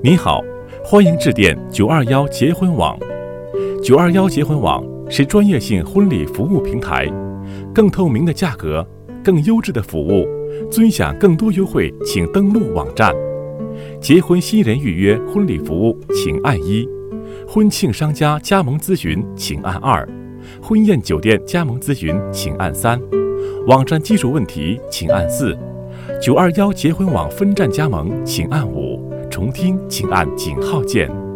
您好，欢迎致电九二幺结婚网。九二幺结婚网是专业性婚礼服务平台，更透明的价格，更优质的服务，尊享更多优惠，请登录网站。结婚新人预约婚礼服务，请按一；婚庆商家加盟咨询，请按二；婚宴酒店加盟咨询，请按三；网站技术问题，请按四；九二幺结婚网分站加盟，请按五。重听，请按井号键。